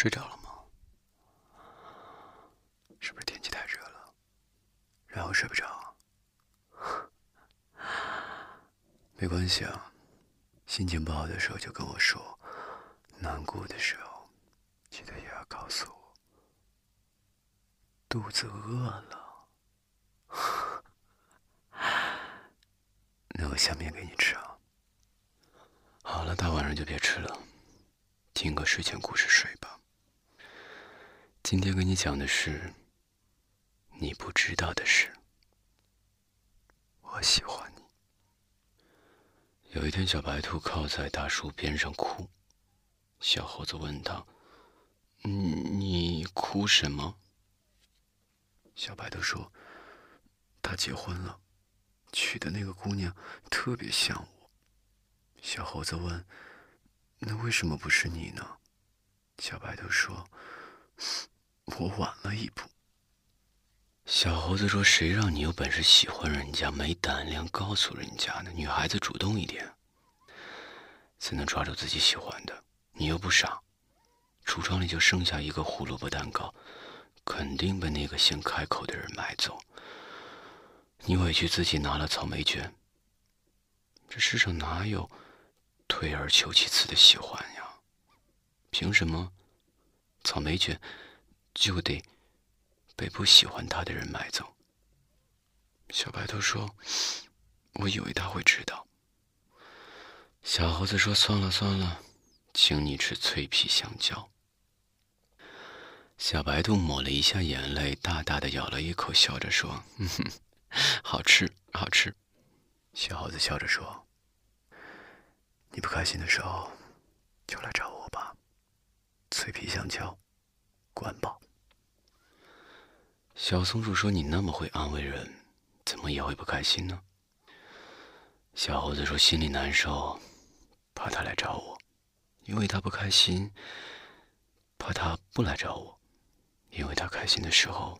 睡着了吗？是不是天气太热了，然后睡不着？没关系啊，心情不好的时候就跟我说，难过的时候记得也要告诉我。肚子饿了，那我下面给你吃啊。好了，大晚上就别吃了，听个睡前故事睡吧。今天跟你讲的是你不知道的事。我喜欢你。有一天，小白兔靠在大树边上哭。小猴子问他：“你哭什么？”小白兔说：“他结婚了，娶的那个姑娘特别像我。”小猴子问：“那为什么不是你呢？”小白兔说。我晚了一步。小猴子说：“谁让你有本事喜欢人家，没胆量告诉人家呢？女孩子主动一点，才能抓住自己喜欢的。你又不傻，橱窗里就剩下一个胡萝卜蛋糕，肯定被那个先开口的人买走。你委屈自己拿了草莓卷。这世上哪有退而求其次的喜欢呀？凭什么草莓卷？”就得被不喜欢他的人买走。小白兔说：“我以为他会知道。”小猴子说：“算了算了，请你吃脆皮香蕉。”小白兔抹了一下眼泪，大大的咬了一口，笑着说：“哼哼，好吃，好吃。”小猴子笑着说：“你不开心的时候，就来找我吧。脆皮香蕉。”管饱。小松鼠说：“你那么会安慰人，怎么也会不开心呢？”小猴子说：“心里难受，怕他来找我，因为他不开心；怕他不来找我，因为他开心的时候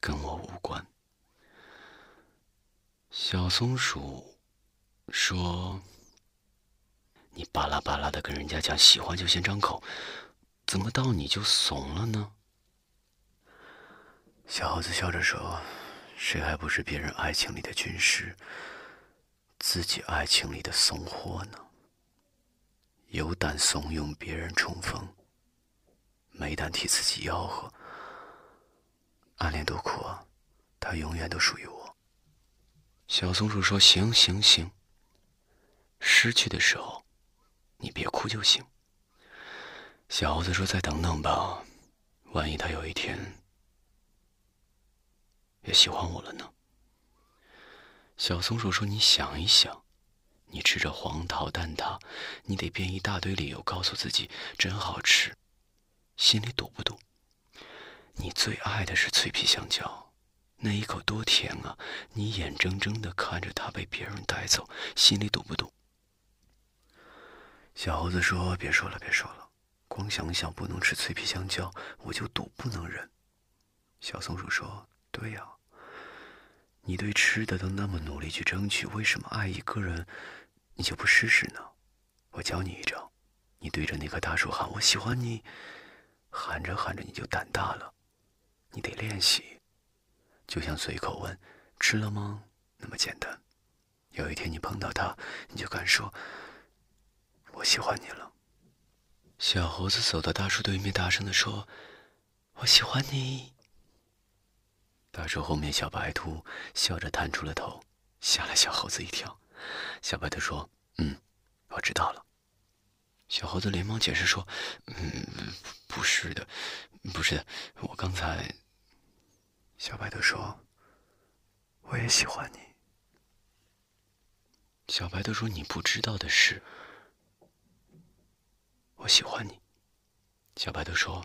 跟我无关。”小松鼠说：“你巴拉巴拉的跟人家讲喜欢就先张口。”怎么到你就怂了呢？小猴子笑着说：“谁还不是别人爱情里的军师，自己爱情里的怂货呢？有胆怂恿别人冲锋，没胆替自己吆喝。暗恋多苦啊，他永远都属于我。”小松鼠说：“行行行，失去的时候，你别哭就行。”小猴子说：“再等等吧，万一他有一天也喜欢我了呢？”小松鼠说：“你想一想，你吃着黄桃蛋挞，你得编一大堆理由告诉自己真好吃，心里堵不堵？你最爱的是脆皮香蕉，那一口多甜啊！你眼睁睁的看着它被别人带走，心里堵不堵？”小猴子说：“别说了，别说了。”光想想不能吃脆皮香蕉，我就堵不能忍。小松鼠说：“对呀，你对吃的都那么努力去争取，为什么爱一个人你就不试试呢？我教你一招，你对着那棵大树喊‘我喜欢你’，喊着喊着你就胆大了。你得练习，就像随口问‘吃了吗’那么简单。有一天你碰到他，你就敢说‘我喜欢你了’。”小猴子走到大树对面，大声地说：“我喜欢你。”大树后面，小白兔笑着探出了头，吓了小猴子一跳。小白兔说：“嗯，我知道了。”小猴子连忙解释说：“嗯，不是的，不是的，我刚才……”小白兔说：“我也喜欢你。”小白兔说：“你不知道的是。”我喜欢你，小白兔说：“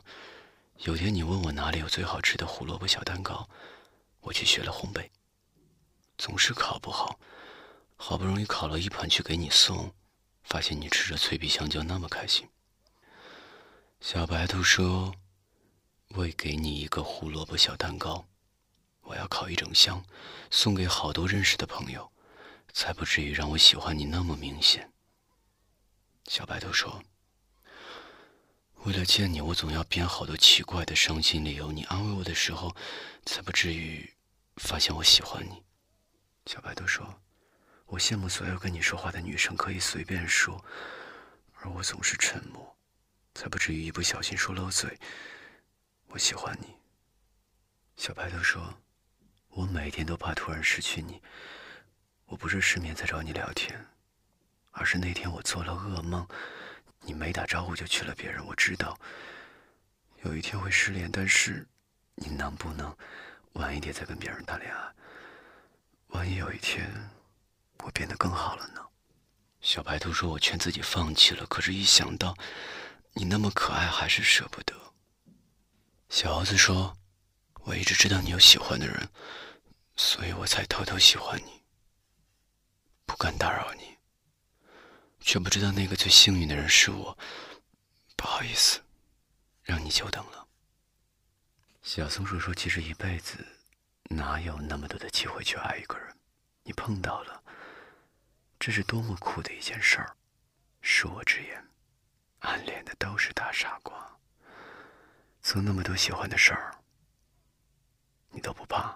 有天你问我哪里有最好吃的胡萝卜小蛋糕，我去学了烘焙，总是考不好，好不容易考了一盘去给你送，发现你吃着脆皮香蕉那么开心。”小白兔说：“为给你一个胡萝卜小蛋糕，我要烤一整箱，送给好多认识的朋友，才不至于让我喜欢你那么明显。”小白兔说。为了见你，我总要编好多奇怪的伤心理由。你安慰我的时候，才不至于发现我喜欢你。小白兔说：“我羡慕所有跟你说话的女生可以随便说，而我总是沉默，才不至于一不小心说漏嘴。我喜欢你。”小白兔说：“我每天都怕突然失去你。我不是失眠在找你聊天，而是那天我做了噩梦。”你没打招呼就去了别人，我知道有一天会失联，但是你能不能晚一点再跟别人谈恋爱？万一有一天我变得更好了呢？小白兔说：“我劝自己放弃了，可是一想到你那么可爱，还是舍不得。”小猴子说：“我一直知道你有喜欢的人，所以我才偷偷喜欢你，不敢打扰你。”却不知道那个最幸运的人是我，不好意思，让你久等了。小松鼠说：“其实一辈子哪有那么多的机会去爱一个人？你碰到了，这是多么酷的一件事儿！恕我直言，暗恋的都是大傻瓜。做那么多喜欢的事儿，你都不怕？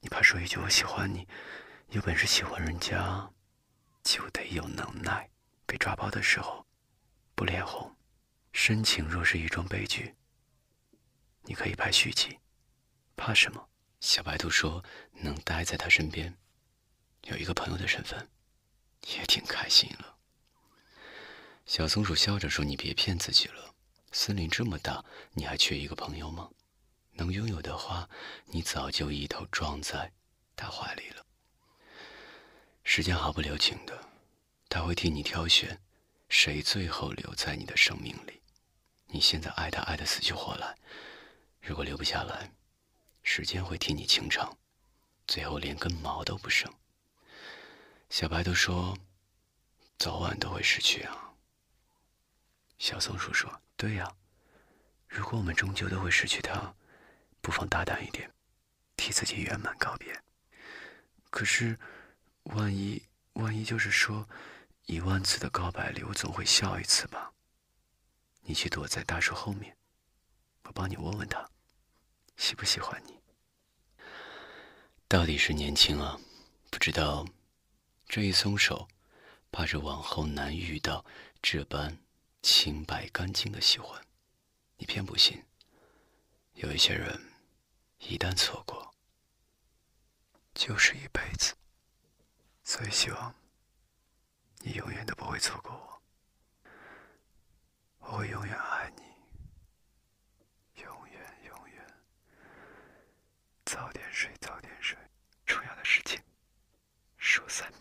你怕说一句我喜欢你，有本事喜欢人家？”就得有能耐，被抓包的时候不脸红。深情若是一桩悲剧，你可以拍续集，怕什么？小白兔说：“能待在他身边，有一个朋友的身份，也挺开心了。”小松鼠笑着说：“你别骗自己了，森林这么大，你还缺一个朋友吗？能拥有的话，你早就一头撞在他怀里了。”时间毫不留情的，他会替你挑选，谁最后留在你的生命里。你现在爱他爱得死去活来，如果留不下来，时间会替你清场，最后连根毛都不剩。小白兔说：“早晚都会失去啊。”小松鼠说：“对呀，如果我们终究都会失去他，不妨大胆一点，替自己圆满告别。可是……”万一，万一就是说，一万次的告白里，我总会笑一次吧。你去躲在大树后面，我帮你问问他，喜不喜欢你。到底是年轻啊，不知道这一松手，怕是往后难遇到这般清白干净的喜欢。你偏不信，有一些人，一旦错过，就是一辈子。所以希望你永远都不会错过我，我会永远爱你。说三